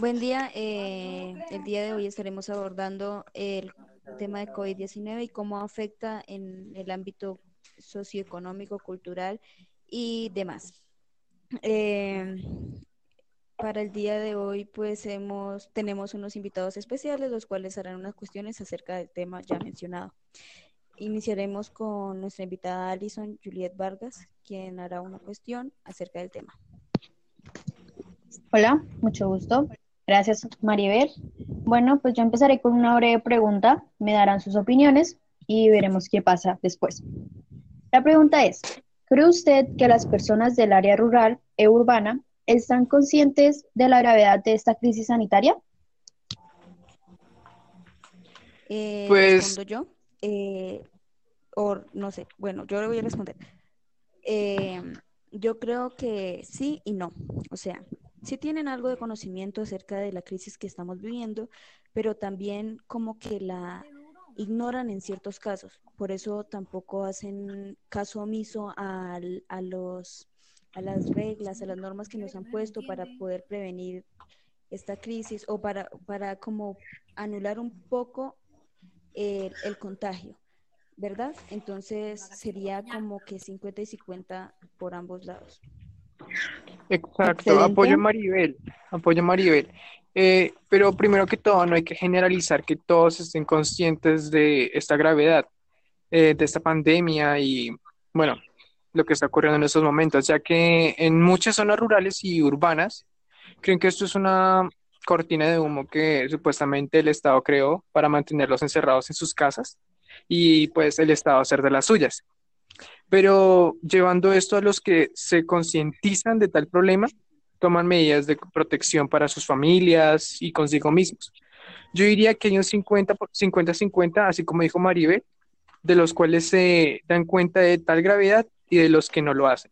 Buen día. eh, el día de hoy estaremos abordando el tema de COVID-19 y cómo afecta en el ámbito socioeconómico, cultural y demás. Eh, para el día de hoy, pues hemos, tenemos unos invitados especiales, los cuales harán unas cuestiones acerca del tema ya mencionado. Iniciaremos con nuestra invitada Alison Juliet Vargas, quien hará una cuestión acerca del tema. Hola, mucho gusto. Gracias, Maribel. Bueno, pues yo empezaré con una breve pregunta. Me darán sus opiniones y veremos qué pasa después. La pregunta es, ¿cree usted que las personas del área rural e urbana están conscientes de la gravedad de esta crisis sanitaria? Eh, Pues- respondo yo. Eh, o no sé, bueno, yo le voy a responder. Eh, yo creo que sí y no. O sea, sí tienen algo de conocimiento acerca de la crisis que estamos viviendo, pero también como que la ignoran en ciertos casos. Por eso tampoco hacen caso omiso a los a las reglas, a las normas que nos han puesto para poder prevenir esta crisis o para, para como anular un poco el, el contagio, ¿verdad? Entonces sería como que 50 y 50 por ambos lados. Exacto, Excelente. apoyo a Maribel, apoyo a Maribel. Eh, pero primero que todo, no hay que generalizar que todos estén conscientes de esta gravedad, eh, de esta pandemia y, bueno, lo que está ocurriendo en estos momentos, ya que en muchas zonas rurales y urbanas creen que esto es una cortina de humo que supuestamente el Estado creó para mantenerlos encerrados en sus casas y pues el Estado hacer de las suyas. Pero llevando esto a los que se concientizan de tal problema, toman medidas de protección para sus familias y consigo mismos. Yo diría que hay un 50 por- 50-50, así como dijo Maribel, de los cuales se dan cuenta de tal gravedad y de los que no lo hacen.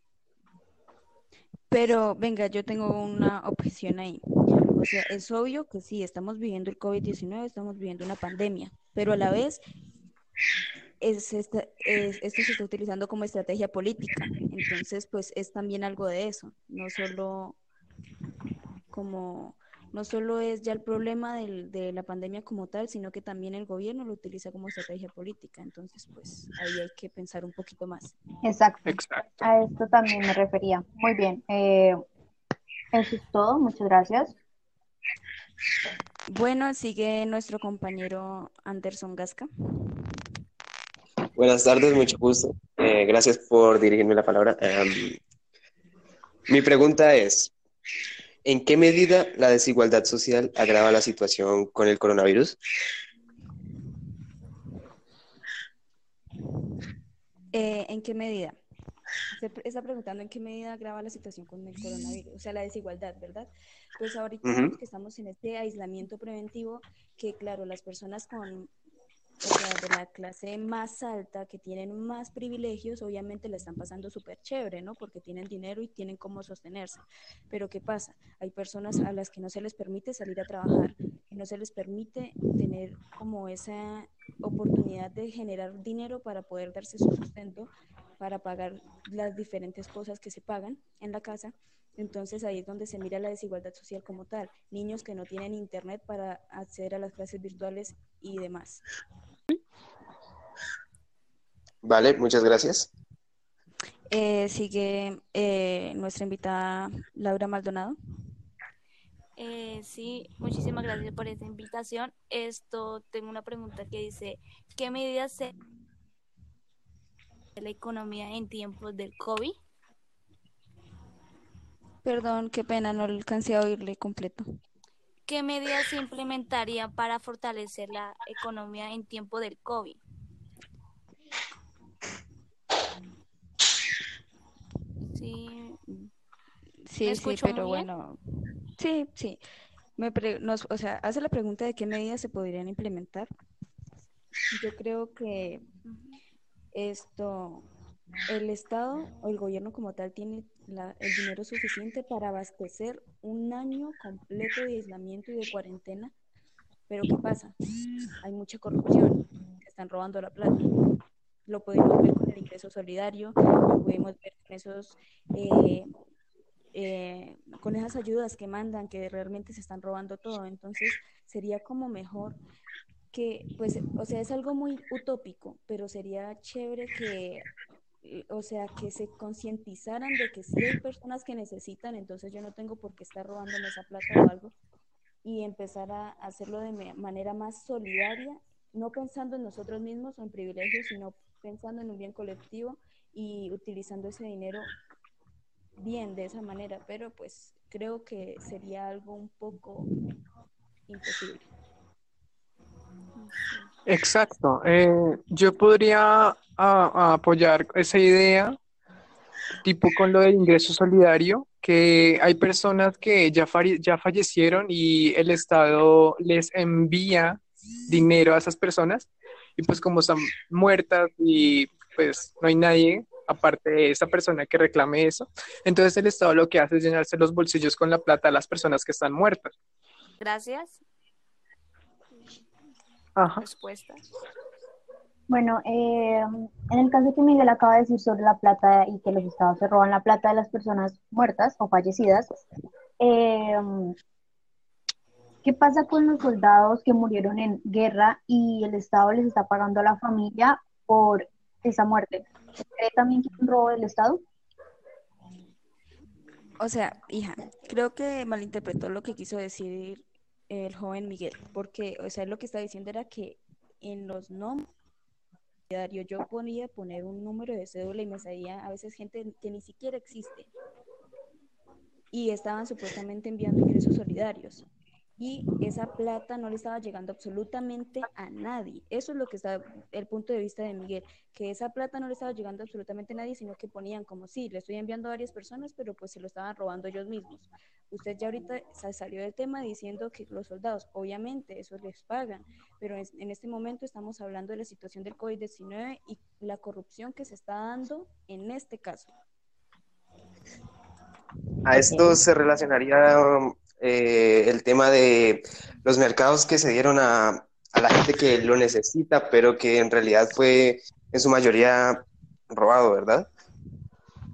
Pero venga, yo tengo una objeción ahí. O sea, es obvio que sí, estamos viviendo el COVID-19, estamos viviendo una pandemia, pero a la vez es esta- es- esto se está utilizando como estrategia política. Entonces, pues es también algo de eso, no solo como, no solo es ya el problema del- de la pandemia como tal, sino que también el gobierno lo utiliza como estrategia política. Entonces, pues ahí hay que pensar un poquito más. Exacto. Exacto. A esto también me refería. Muy bien. eh, eso es todo. Muchas gracias. Bueno, sigue nuestro compañero Anderson Gasca. Buenas tardes, mucho gusto. Eh, gracias por dirigirme la palabra. Em, mi pregunta es, ¿en qué medida la desigualdad social agrava la situación con el coronavirus? Eh, ¿en qué medida? Se está preguntando en qué medida agrava la situación con el coronavirus, o sea, la desigualdad, ¿verdad? Pues ahorita vemos que estamos en este aislamiento preventivo, que claro, las personas con, o sea, de la clase más alta, que tienen más privilegios, obviamente la están pasando súper chévere, ¿no? Porque tienen dinero y tienen cómo sostenerse. Pero ¿qué pasa? Hay personas a las que no se les permite salir a trabajar, que no se les permite tener como esa oportunidad de generar dinero para poder darse su sustento, para pagar las diferentes cosas que se pagan en la casa. Entonces ahí es donde se mira la desigualdad social como tal. Niños que no tienen internet para acceder a las clases virtuales y demás. Vale, muchas gracias. Eh, sigue eh, nuestra invitada Laura Maldonado. Eh, sí, muchísimas gracias por esta invitación. Esto, tengo una pregunta que dice, ¿qué medidas se de la economía en tiempos del COVID? Perdón, qué pena, no alcancé a oírle completo. ¿Qué medidas se implementarían para fortalecer la economía en tiempo del COVID? Sí, Sí, ¿Me sí, pero bueno, sí, sí. Me pre- nos, o sea, hace la pregunta de qué medidas se podrían implementar. Yo creo que esto, el Estado o el gobierno como tal tiene la- el dinero suficiente para abastecer un año completo de aislamiento y de cuarentena. Pero ¿qué pasa? Hay mucha corrupción, están robando la plata. Lo pudimos ver con el ingreso solidario, lo pudimos ver con esos eh, eh, con esas ayudas que mandan, que realmente se están robando todo. Entonces, sería como mejor que, pues, o sea, es algo muy utópico, pero sería chévere que, o sea, que se concientizaran de que si hay personas que necesitan, entonces yo no tengo por qué estar robándome esa plata o algo, y empezar a hacerlo de manera más solidaria, no pensando en nosotros mismos o en privilegios, sino pensando en un bien colectivo y utilizando ese dinero bien de esa manera, pero pues creo que sería algo un poco imposible. Exacto. Eh, yo podría apoyar esa idea, tipo con lo del ingreso solidario, que hay personas que ya, ya fallecieron y el Estado les envía dinero a esas personas y pues como están muertas y pues no hay nadie aparte de esa persona que reclame eso, entonces el Estado lo que hace es llenarse los bolsillos con la plata a las personas que están muertas. Gracias. Ajá. Respuesta. Bueno, eh, en el caso que Miguel acaba de decir sobre la plata y que los estados se roban la plata de las personas muertas o fallecidas, eh, ¿qué pasa con los soldados que murieron en guerra y el estado les está pagando a la familia por esa muerte? ¿Cree también que es un robo del estado? O sea, hija, creo que malinterpretó lo que quiso decir el joven Miguel, porque, o sea, lo que está diciendo era que en los nombres yo ponía poner un número de cédula y me salía a veces gente que ni siquiera existe. Y estaban supuestamente enviando ingresos solidarios y esa plata no le estaba llegando absolutamente a nadie. Eso es lo que está el punto de vista de Miguel, que esa plata no le estaba llegando absolutamente a nadie, sino que ponían como sí, le estoy enviando a varias personas, pero pues se lo estaban robando ellos mismos. Usted ya ahorita salió del tema diciendo que los soldados, obviamente, eso les pagan, pero en este momento estamos hablando de la situación del COVID-19 y la corrupción que se está dando en este caso. A esto se relacionaría eh, el tema de los mercados que se dieron a, la gente que lo necesita, pero que en realidad fue en su mayoría robado, ¿verdad?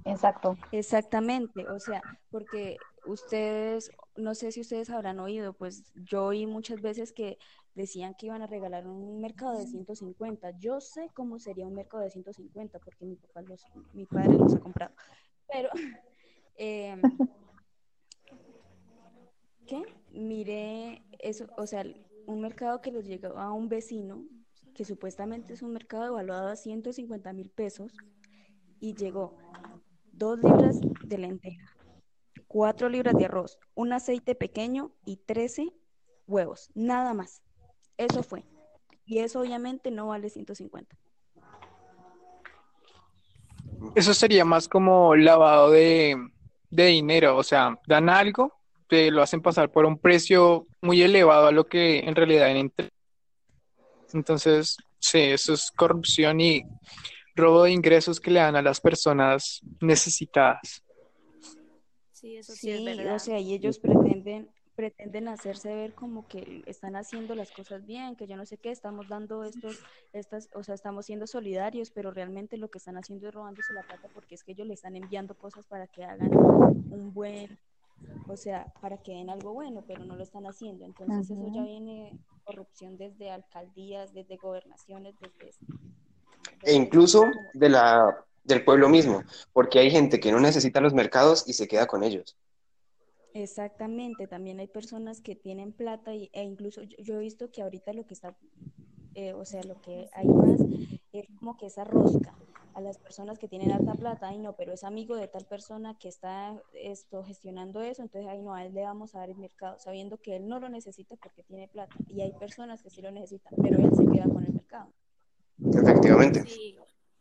Exacto. Exactamente, o sea, porque ustedes, no sé si ustedes habrán oído, pues yo oí muchas veces que decían que iban a regalar un mercado de 150. Yo sé cómo sería un mercado de 150 porque mi papá los, mi padre los ha comprado. Pero eh, ¿qué? Miré eso, o sea, un mercado que les llegó a un vecino, que supuestamente es un mercado evaluado a 150 mil pesos, y llegó dos libras de lenteja, cuatro libras de arroz, un aceite pequeño y 13 huevos, nada más. Eso fue. Y eso obviamente no vale 150. Eso sería más como lavado de, de dinero, o sea, dan algo te lo hacen pasar por un precio muy elevado a lo que en realidad en Entonces, sí, eso es corrupción y robo de ingresos que le dan a las personas necesitadas. Sí, eso sí, es verdad. O sea, y ellos pretenden pretenden hacerse ver como que están haciendo las cosas bien, que yo no sé qué, estamos dando estos, estas, o sea, estamos siendo solidarios, pero realmente lo que están haciendo es robándose la plata porque es que ellos le están enviando cosas para que hagan un buen o sea, para que den algo bueno, pero no lo están haciendo. Entonces eso ya viene corrupción desde alcaldías, desde gobernaciones, desde... e incluso de la, del pueblo mismo, porque hay gente que no necesita los mercados y se queda con ellos. Exactamente, también hay personas que tienen plata y, e incluso yo, he visto que ahorita lo que está, eh, o sea, lo que hay más es como que esa rosca a las personas que tienen alta plata, ay no, pero es amigo de tal persona que está esto gestionando eso, entonces ay no, a él le vamos a dar el mercado, sabiendo que él no lo necesita porque tiene plata. Y hay personas que sí lo necesitan, pero él se queda con el mercado. Efectivamente. Sí,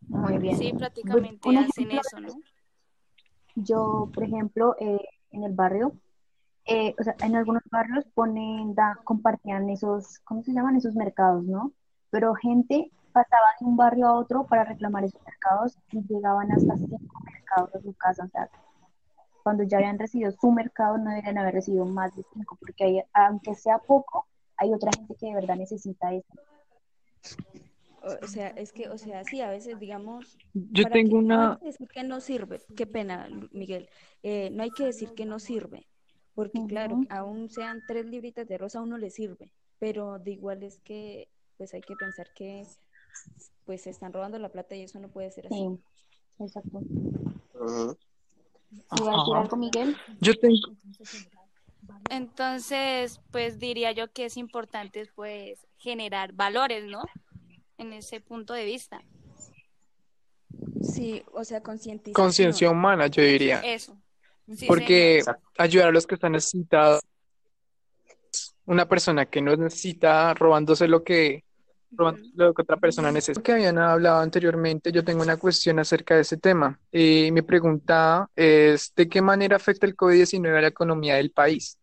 Muy bien. sí prácticamente Un hacen eso, ¿no? Yo, por ejemplo, eh, en el barrio, eh, o sea, en algunos barrios ponen, da, compartían esos, ¿cómo se llaman? Esos mercados, ¿no? Pero gente pasaba de un barrio a otro para reclamar esos mercados y llegaban hasta cinco mercados a su casa. O sea, cuando ya habían recibido su mercado, no deberían haber recibido más de cinco, porque aunque sea poco, hay otra gente que de verdad necesita eso. O, sea, es que, o sea, sí, a veces, digamos, Yo tengo que, no hay una, que decir que no sirve, qué pena, Miguel, eh, no hay que decir que no sirve, porque claro, aún sean tres libritas de rosa, a uno le sirve, pero de igual es que, pues hay que pensar que, pues se están robando la plata y eso no puede ser así. Sí, exacto. Ujú. ¿Iba a decir Ajá. algo, Miguel? yo tengo, Entonces, pues diría yo que es importante pues generar valores, ¿no? En ese punto de vista. Sí, o sea, concientización. conciencia humana, yo diría, Eso. Sí, porque ayudar a los que están necesitados, una persona que no necesita robándose lo que, robando lo que otra persona necesita. Que habían hablado anteriormente, yo tengo una cuestión acerca de ese tema. Y mi pregunta es, ¿de qué manera afecta el COVID-19 a la economía del país?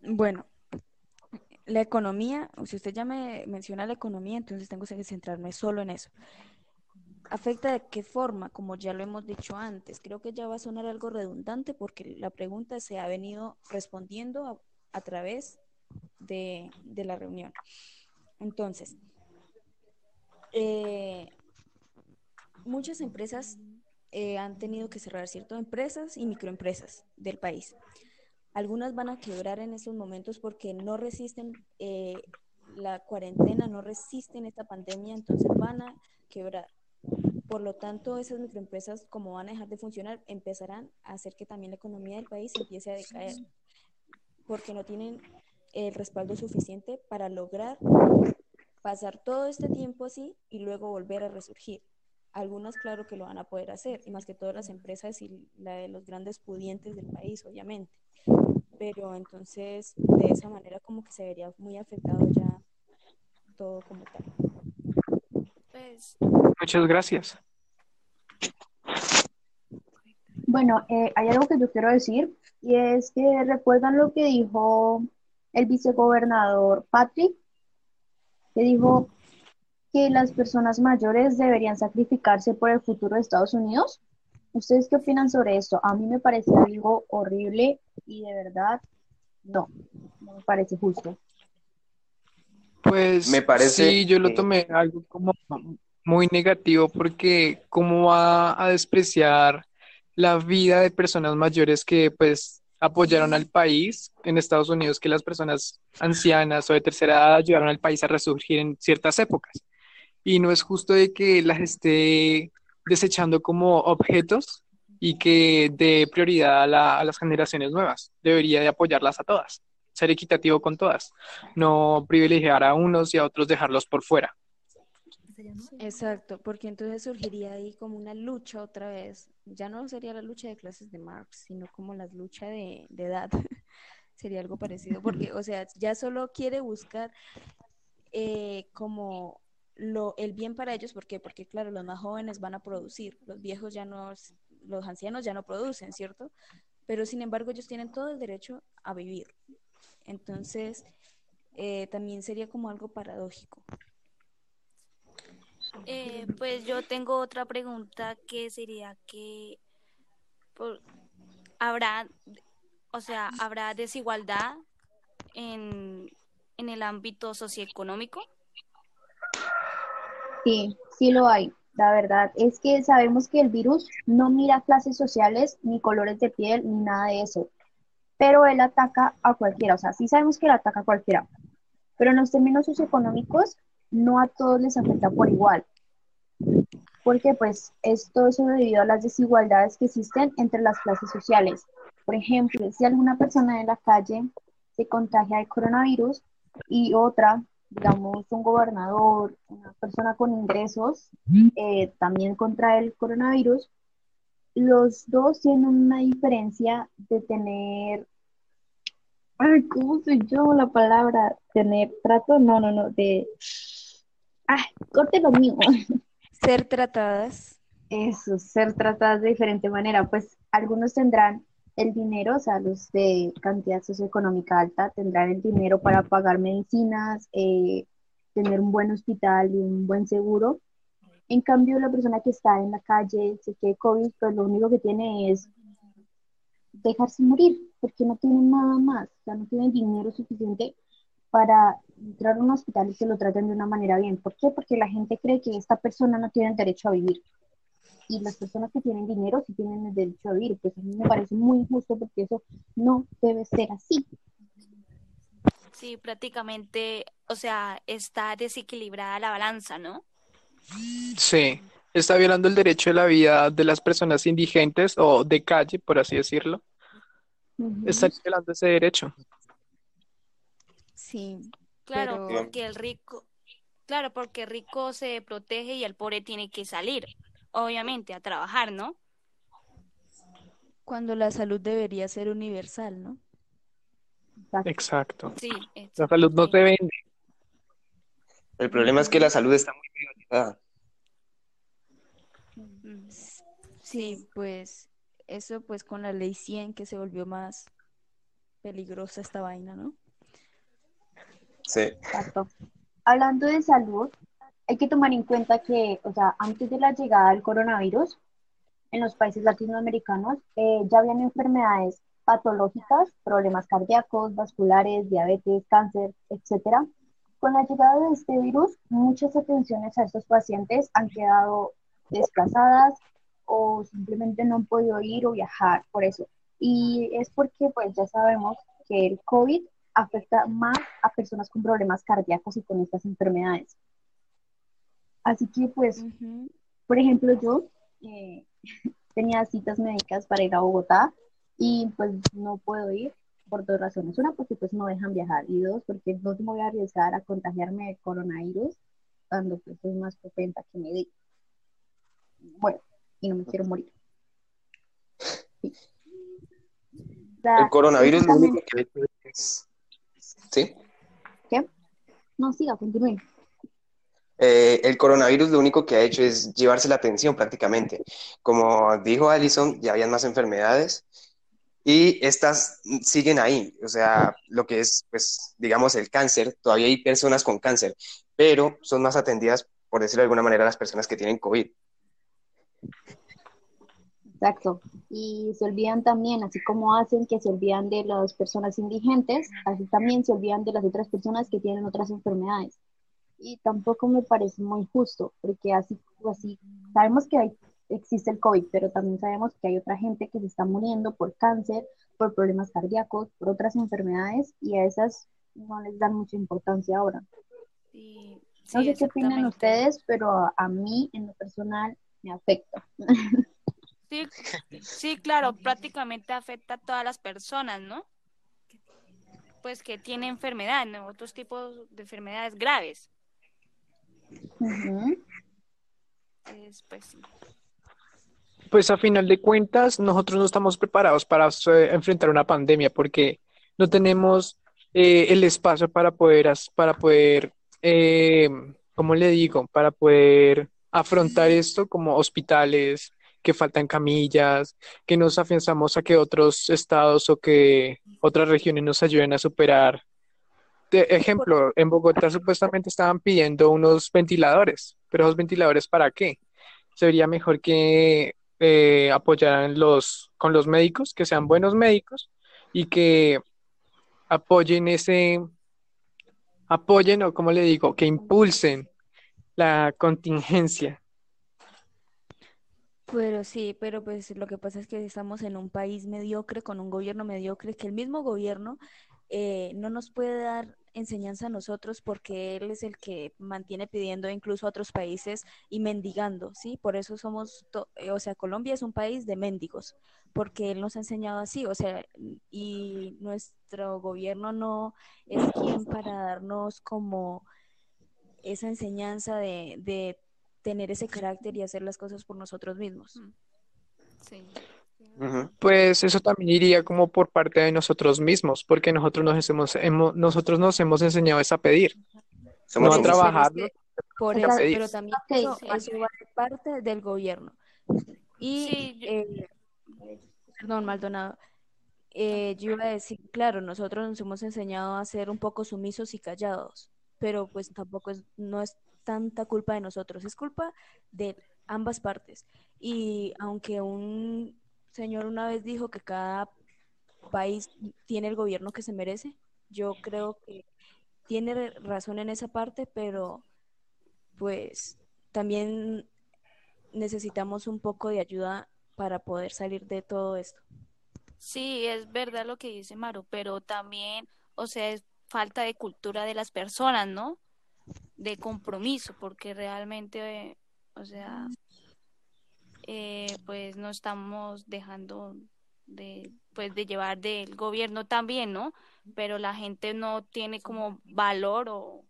Bueno, la economía, si usted ya me menciona la economía, entonces tengo que centrarme solo en eso. ¿Afecta de qué forma? Como ya lo hemos dicho antes, creo que ya va a sonar algo redundante porque la pregunta se ha venido respondiendo a, través de, de la reunión. Entonces, eh, muchas empresas eh, han tenido que cerrar, ¿cierto? Empresas y microempresas del país. Algunas van a quebrar en estos momentos porque no resisten eh, la cuarentena, no resisten esta pandemia, entonces van a quebrar. Por lo tanto, esas microempresas, como van a dejar de funcionar, empezarán a hacer que también la economía del país empiece a decaer, porque no tienen el respaldo suficiente para lograr pasar todo este tiempo así y luego volver a resurgir. Algunas, claro que lo van a poder hacer, y más que todas las empresas y la de los grandes pudientes del país, obviamente. Pero entonces, de esa manera, como que se vería muy afectado ya todo como tal. Pues, Muchas gracias. Bueno, eh, hay algo que yo quiero decir y es que recuerdan lo que dijo el vicegobernador Patrick, que dijo que las personas mayores deberían sacrificarse por el futuro de Estados Unidos. ¿Ustedes qué opinan sobre esto? A mí me parece algo horrible y de verdad no, no me parece justo. Pues Me parece sí, yo lo que- tomé algo como muy negativo porque cómo va a despreciar la vida de personas mayores que pues apoyaron al país en Estados Unidos, que las personas ancianas o de tercera edad ayudaron al país a resurgir en ciertas épocas. Y no es justo de que las esté desechando como objetos y que dé prioridad a, la- a las generaciones nuevas. Debería de apoyarlas a todas, ser equitativo con todas no privilegiar a unos y a otros dejarlos por fuera. Exacto, porque entonces surgiría ahí como una lucha otra vez. Ya no sería la lucha de clases de Marx, sino como la lucha de, de edad. Sería algo parecido, porque, o sea, ya solo quiere buscar eh, como lo, el bien para ellos, ¿por qué? Porque, claro, los más jóvenes van a producir, los viejos ya no, los ancianos ya no producen, ¿cierto? Pero, sin embargo, ellos tienen todo el derecho a vivir. Entonces, eh, también sería como algo paradójico. eh, pues yo tengo otra pregunta que sería que habrá, o sea, habrá desigualdad en, en el ámbito socioeconómico. Sí, sí lo hay. La verdad es que sabemos que el virus no mira clases sociales, ni colores de piel, ni nada de eso. Pero él ataca a cualquiera. O sea, sí sabemos que él ataca a cualquiera. Pero en los términos socioeconómicos, no a todos les afecta por igual. Porque pues esto es debido a las desigualdades que existen entre las clases sociales. Por ejemplo, si alguna persona en la calle se contagia de coronavirus y otra digamos, un gobernador, una persona con ingresos, eh, también contra el coronavirus, los dos tienen una diferencia de tener, ay, ¿cómo se llama la palabra? Tener trato, no, no, no, de, ah, corte lo mío. Ser tratadas. Eso, ser tratadas de diferente manera, pues algunos tendrán el dinero, o sea, los de cantidad socioeconómica alta tendrán el dinero para pagar medicinas, eh, tener un buen hospital y un buen seguro. En cambio, la persona que está en la calle, se quede COVID, pues lo único que tiene es dejarse morir, porque no tiene nada más, o sea, no tiene dinero suficiente para entrar a un hospital y que lo traten de una manera bien. ¿Por qué? Porque la gente cree que esta persona no tiene derecho a vivir. Y las personas que tienen dinero sí tienen el derecho a vivir. Pues a mí me parece muy injusto porque eso no debe ser así. Sí, prácticamente, o sea, está desequilibrada la balanza, ¿no? Sí, está violando el derecho de la vida de las personas indigentes o de calle, por así decirlo. Está violando ese derecho. Sí, Claro, Pero- porque el rico, claro, porque el rico se protege y el pobre tiene que salir, obviamente, a trabajar, ¿no? cuando la salud debería ser universal, ¿no? Exacto. Exacto. Sí, La salud no sí. se vende. El problema es que la salud está muy privatizada. Sí, pues eso pues con la ley 100 que se volvió más peligrosa esta vaina, ¿no? Sí. Exacto. Hablando de salud, hay que tomar en cuenta que, o sea, antes de la llegada del coronavirus, en los países latinoamericanos eh, ya habían enfermedades patológicas, problemas cardíacos, vasculares, diabetes, cáncer, etcétera. Con la llegada de este virus, muchas atenciones a estos pacientes han quedado desplazadas o simplemente no han podido ir o viajar por eso. Y es porque, pues, ya sabemos que el COVID afecta más a personas con problemas cardíacos y con estas enfermedades. Así que, pues, por ejemplo, yo eh, tenía citas médicas para ir a Bogotá y pues no puedo ir por dos razones. Una, porque pues no dejan viajar y dos, porque no me voy a arriesgar a contagiarme de coronavirus cuando pues soy más propensa que me dé. Bueno, y no me quiero morir. Sí. El coronavirus lo único que es... ¿Sí? ¿Qué? No, siga, continúe. Eh, el coronavirus lo único que ha hecho es llevarse la atención prácticamente. Como dijo Alison, ya habían más enfermedades y estas siguen ahí. O sea, lo que es, pues, digamos, el cáncer, todavía hay personas con cáncer, pero son más atendidas, por decirlo de alguna manera, las personas que tienen COVID. Exacto. Y se olvidan también, así como hacen que se olvidan de las personas indigentes, así también se olvidan de las otras personas que tienen otras enfermedades. Y tampoco me parece muy justo, porque así, así sabemos que hay, existe el COVID, pero también sabemos que hay otra gente que se está muriendo por cáncer, por problemas cardíacos, por otras enfermedades, y a esas no les dan mucha importancia ahora. Sí, No sé qué opinan ustedes, pero a, a mí en lo personal me afecta. Sí, sí, claro, prácticamente afecta a todas las personas, ¿no? Pues que tienen enfermedad, ¿no? Otros tipos de enfermedades graves. Pues a final de cuentas, nosotros no estamos preparados para eh, enfrentar una pandemia porque no tenemos eh, el espacio para poder, para poder, eh, ¿cómo le digo? Para poder afrontar esto como hospitales, que faltan camillas, que nos afianzamos a que otros estados o que otras regiones nos ayuden a superar. Ejemplo, en Bogotá supuestamente estaban pidiendo unos ventiladores, pero esos ventiladores ¿para qué? Sería mejor que eh, apoyaran los, con los médicos, que sean buenos médicos y que apoyen ese, apoyen o como le digo, que impulsen la contingencia. Pero sí, pero pues lo que pasa es que estamos en un país mediocre, con un gobierno mediocre, que el mismo gobierno eh, no nos puede dar enseñanza a nosotros porque él es el que mantiene pidiendo incluso a otros países y mendigando, ¿sí? Por eso somos, eh, o sea, Colombia es un país de mendigos, porque él nos ha enseñado así, o sea, y nuestro gobierno no es quien para darnos como esa enseñanza de, de tener ese carácter y hacer las cosas por nosotros mismos. Sí. Pues eso también iría como por parte de nosotros mismos, porque nosotros nos hemos, hemos- nosotros nos hemos enseñado es a pedir, Somos no a que- por eso, pedir. pero también eso, sí. eso va de parte del gobierno. Y, Sí, yo- eh, perdón, Maldonado, eh, yo iba a decir, claro, nosotros nos hemos enseñado a ser un poco sumisos y callados, pero pues tampoco es, no es tanta culpa de nosotros, es culpa de ambas partes. Y aunque un señor una vez dijo que cada país tiene el gobierno que se merece, yo creo que tiene razón en esa parte, pero pues también necesitamos un poco de ayuda para poder salir de todo esto. Sí, es verdad lo que dice Maru, pero también, o sea, es falta de cultura de las personas, ¿no? De compromiso, porque realmente, o sea, eh, pues no estamos dejando de, pues, de llevar del gobierno también, ¿no? Pero la gente no tiene como valor o...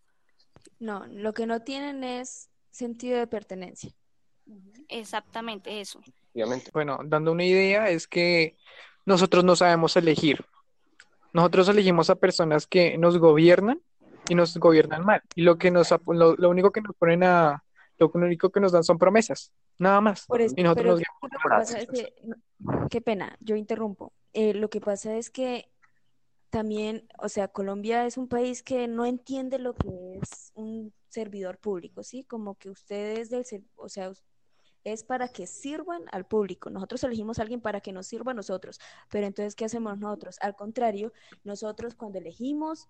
No, lo que no tienen es sentido de pertenencia. Exactamente eso. Obviamente. Bueno, dando una idea, es que nosotros no sabemos elegir. Nosotros elegimos a personas que nos gobiernan y nos gobiernan mal. Y lo que nos lo, lo único que nos ponen a, lo único que nos dan son promesas, nada más. Por eso, Y nosotros pero nos es guiamos que qué pena, yo interrumpo. Eh, lo que pasa es que también, o sea, Colombia es un país que no entiende lo que es un servidor público, ¿sí? Como que ustedes del, o sea, es para que sirvan al público. Nosotros elegimos a alguien para que nos sirva a nosotros, pero entonces, ¿qué hacemos nosotros? Al contrario, nosotros cuando elegimos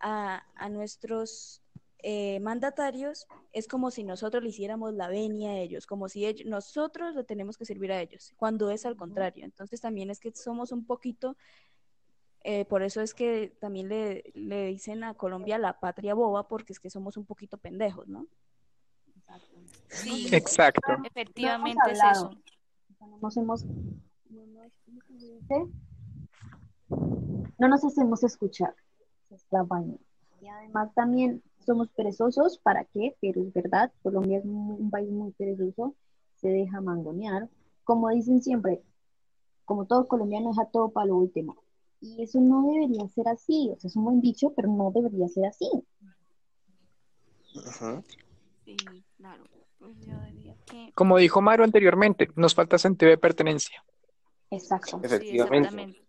a, a nuestros eh, mandatarios, es como si nosotros le hiciéramos la venia a ellos, como si ellos, nosotros le tenemos que servir a ellos, cuando es al contrario. Entonces también es que somos un poquito, eh, por eso es que también le, le dicen a Colombia la patria boba, porque es que somos un poquito pendejos, ¿no? Sí, Exacto. efectivamente es hablado. eso. No nos hemos, no. No hacemos escuchar. Esa es la vaina. Y además también somos perezosos, ¿para qué? Pero es verdad, Colombia es un, un país muy perezoso, se deja mangonear. Como dicen siempre, como todo colombiano deja todo para lo último. Y eso no debería ser así, o sea, es un buen dicho, pero no debería ser así. Ajá. Sí, claro. Pues yo diría que Como dijo Maru anteriormente, nos falta sentido de pertenencia. Exacto. sí, Efectivamente. exactamente.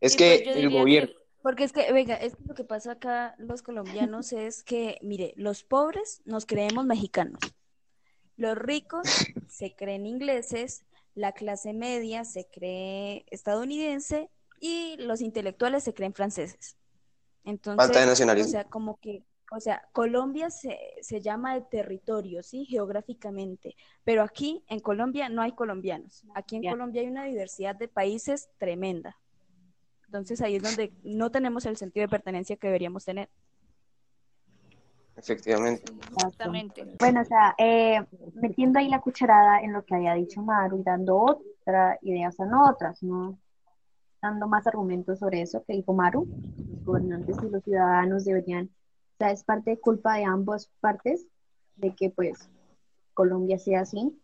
Es Sí, que pues el gobierno, Porque es que, venga, es que lo que pasa acá los colombianos es que, mire, los pobres nos creemos mexicanos, los ricos se creen ingleses, la clase media se cree estadounidense y los intelectuales se creen franceses. Entonces, falta de o nacionalismo. sea, como que, o sea, Colombia se, se llama el territorio, ¿sí? Geográficamente, pero aquí en Colombia no hay colombianos. Aquí en. Colombia hay una diversidad de países tremenda. Entonces ahí es donde no tenemos el sentido de pertenencia que deberíamos tener. Efectivamente. Exactamente. Bueno, o sea, eh, metiendo ahí la cucharada en lo que había dicho Maru y dando otra idea, o sea, no otras, no dando más argumentos sobre eso que dijo Maru, los gobernantes y los ciudadanos deberían, o sea, es parte de culpa de ambas partes de que pues Colombia sea así.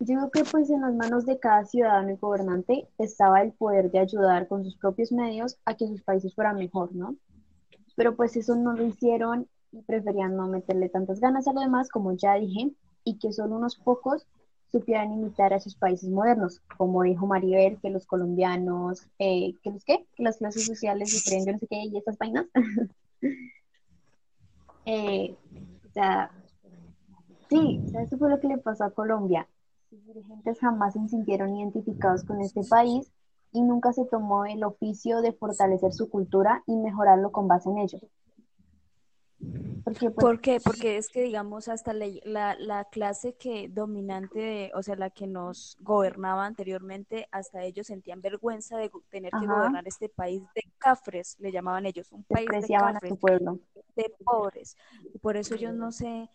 Yo creo que pues en las manos de cada ciudadano y gobernante estaba el poder de ayudar con sus propios medios a que sus países fueran mejor, ¿no? Pero pues eso no lo hicieron y preferían no meterle tantas ganas a lo demás, como ya dije, y que solo unos pocos supieran imitar a sus países modernos, como dijo Maribel, que los colombianos, eh, que los qué, que las clases sociales diferentes, no sé qué, y esas vainas. Eh, o sea, sí, o sea, eso fue lo que le pasó a Colombia. Sus dirigentes jamás se sintieron identificados con este país y nunca se tomó el oficio de fortalecer su cultura y mejorarlo con base en ello. Porque, pues, ¿Por qué? Porque es que, digamos, hasta la, la, la clase que dominante, de- o sea, la que nos gobernaba anteriormente, hasta ellos sentían vergüenza de tener que Ajá. gobernar este país de cafres, le llamaban ellos, un país de a cafres, su pueblo. de pobres. Y por eso ellos no se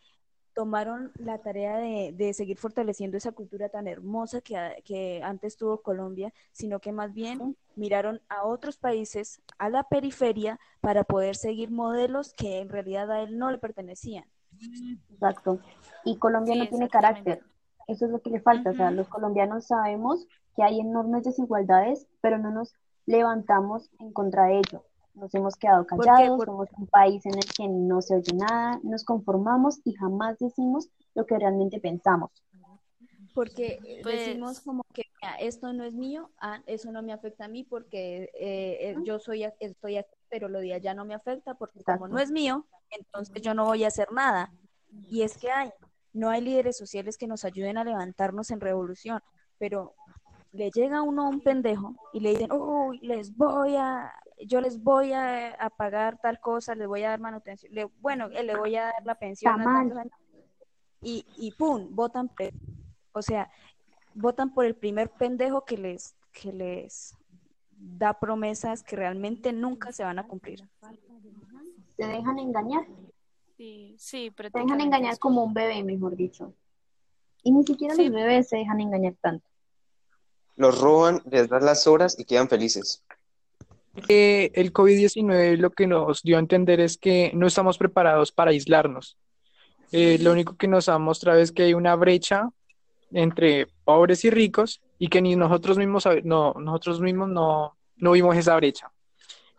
tomaron la tarea de, de seguir fortaleciendo esa cultura tan hermosa que, que antes tuvo Colombia, sino que más bien miraron a otros países, a la periferia, para poder seguir modelos que en realidad a él no le pertenecían. Exacto. Y Colombia Sí, no tiene carácter. Eso es lo que le falta. O sea, los colombianos sabemos que hay enormes desigualdades, pero no nos levantamos en contra de ello. Nos hemos quedado callados, Por- somos un país en el que no se oye nada, nos conformamos y jamás decimos lo que realmente pensamos. Porque Pues- decimos como que "Mira, esto no es mío, ah, eso no me afecta a mí porque eh, eh, yo soy estoy aquí, pero lo de allá no me afecta porque como no es mío, entonces yo no voy a hacer nada. Y es que hay, no hay líderes sociales que nos ayuden a levantarnos en revolución, pero le llega uno a un pendejo y le dicen, uy, les voy a, yo les voy a, a pagar tal cosa, les voy a dar manutención, le- bueno, eh, le voy a dar la pensión a y, y pum, votan, o sea, votan por el primer pendejo que les, que les da promesas que realmente nunca se van a cumplir. Se dejan engañar. Sí, sí, Se dejan prácticamente engañar como un bebé, mejor dicho. Y ni siquiera Sí. los bebés se dejan engañar tanto. Los roban, les dan las horas y quedan felices. Eh, el COVID-19 lo que nos dio a entender es que no estamos preparados para aislarnos. Eh, lo único que nos ha mostrado es que hay una brecha entre pobres y ricos y que ni nosotros mismos, no, nosotros mismos no, no vimos esa brecha.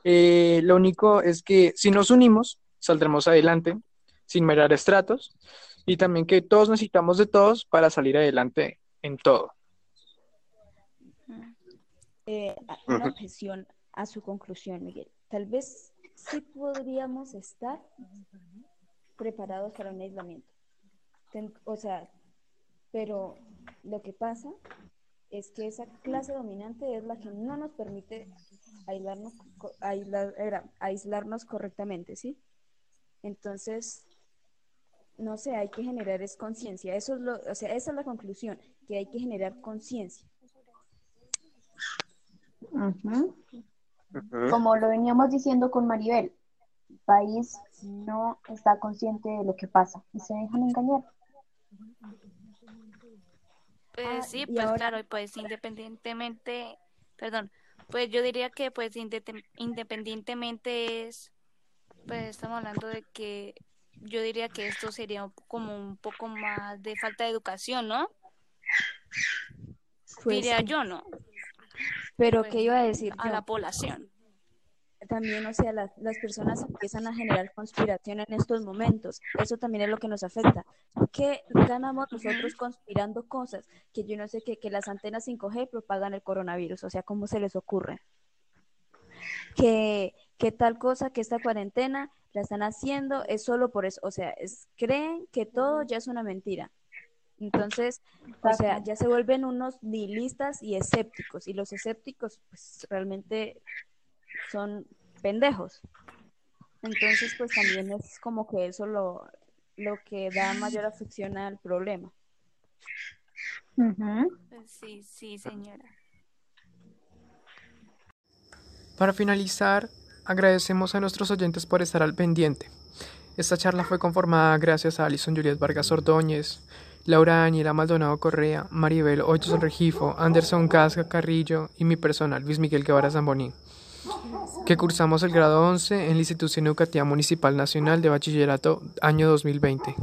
Eh, lo único es que si nos unimos, saldremos adelante sin mirar estratos y también que todos necesitamos de todos para salir adelante en todo. Eh, una objeción a su conclusión, Miguel. Tal vez sí podríamos estar preparados para un aislamiento. O sea, pero lo que pasa es que esa clase dominante es la que no nos permite aislarnos, aislar- era, aislarnos correctamente, ¿sí? Entonces, no sé, hay que generar es conciencia. Eso es lo, o sea, esa es la conclusión, que hay que generar conciencia. Como lo veníamos diciendo con Maribel, el país no está consciente de lo que pasa y se dejan engañar. Pues Ah, sí, y pues ahora- claro, y pues independientemente, perdón, pues yo diría que pues independientemente es, pues estamos hablando de que yo diría que esto sería como un poco más de falta de educación, ¿no? Pues diría sí. yo, ¿no? Pero, Pues, ¿qué iba a decir A yo? la población. También, o sea, las, las personas empiezan a generar conspiración en estos momentos. Eso también es lo que nos afecta. ¿Qué ganamos nosotros conspirando cosas? Que yo no sé qué, que las antenas 5G propagan el coronavirus. O sea, ¿cómo se les ocurre? Que, que tal cosa, que esta cuarentena la están haciendo es solo por eso. O sea, es, creen que todo ya es una mentira. Entonces, o sea, ya se vuelven unos nihilistas y escépticos. Y los escépticos, pues realmente son pendejos. Entonces, pues también es como que eso lo, lo que da mayor afección al problema. Sí, sí, señora. Para finalizar, agradecemos a nuestros oyentes por estar al pendiente. Esta charla fue conformada gracias a Alison Juliet Vargas Ordóñez, Laura Daniela Maldonado Correa, Maribel Hoyos Regifo, Anderson Casca Carrillo y mi persona, Luis Miguel Guevara Zamboní, que cursamos el grado 11 en la Institución Educativa Municipal Nacional de Bachillerato año 2020.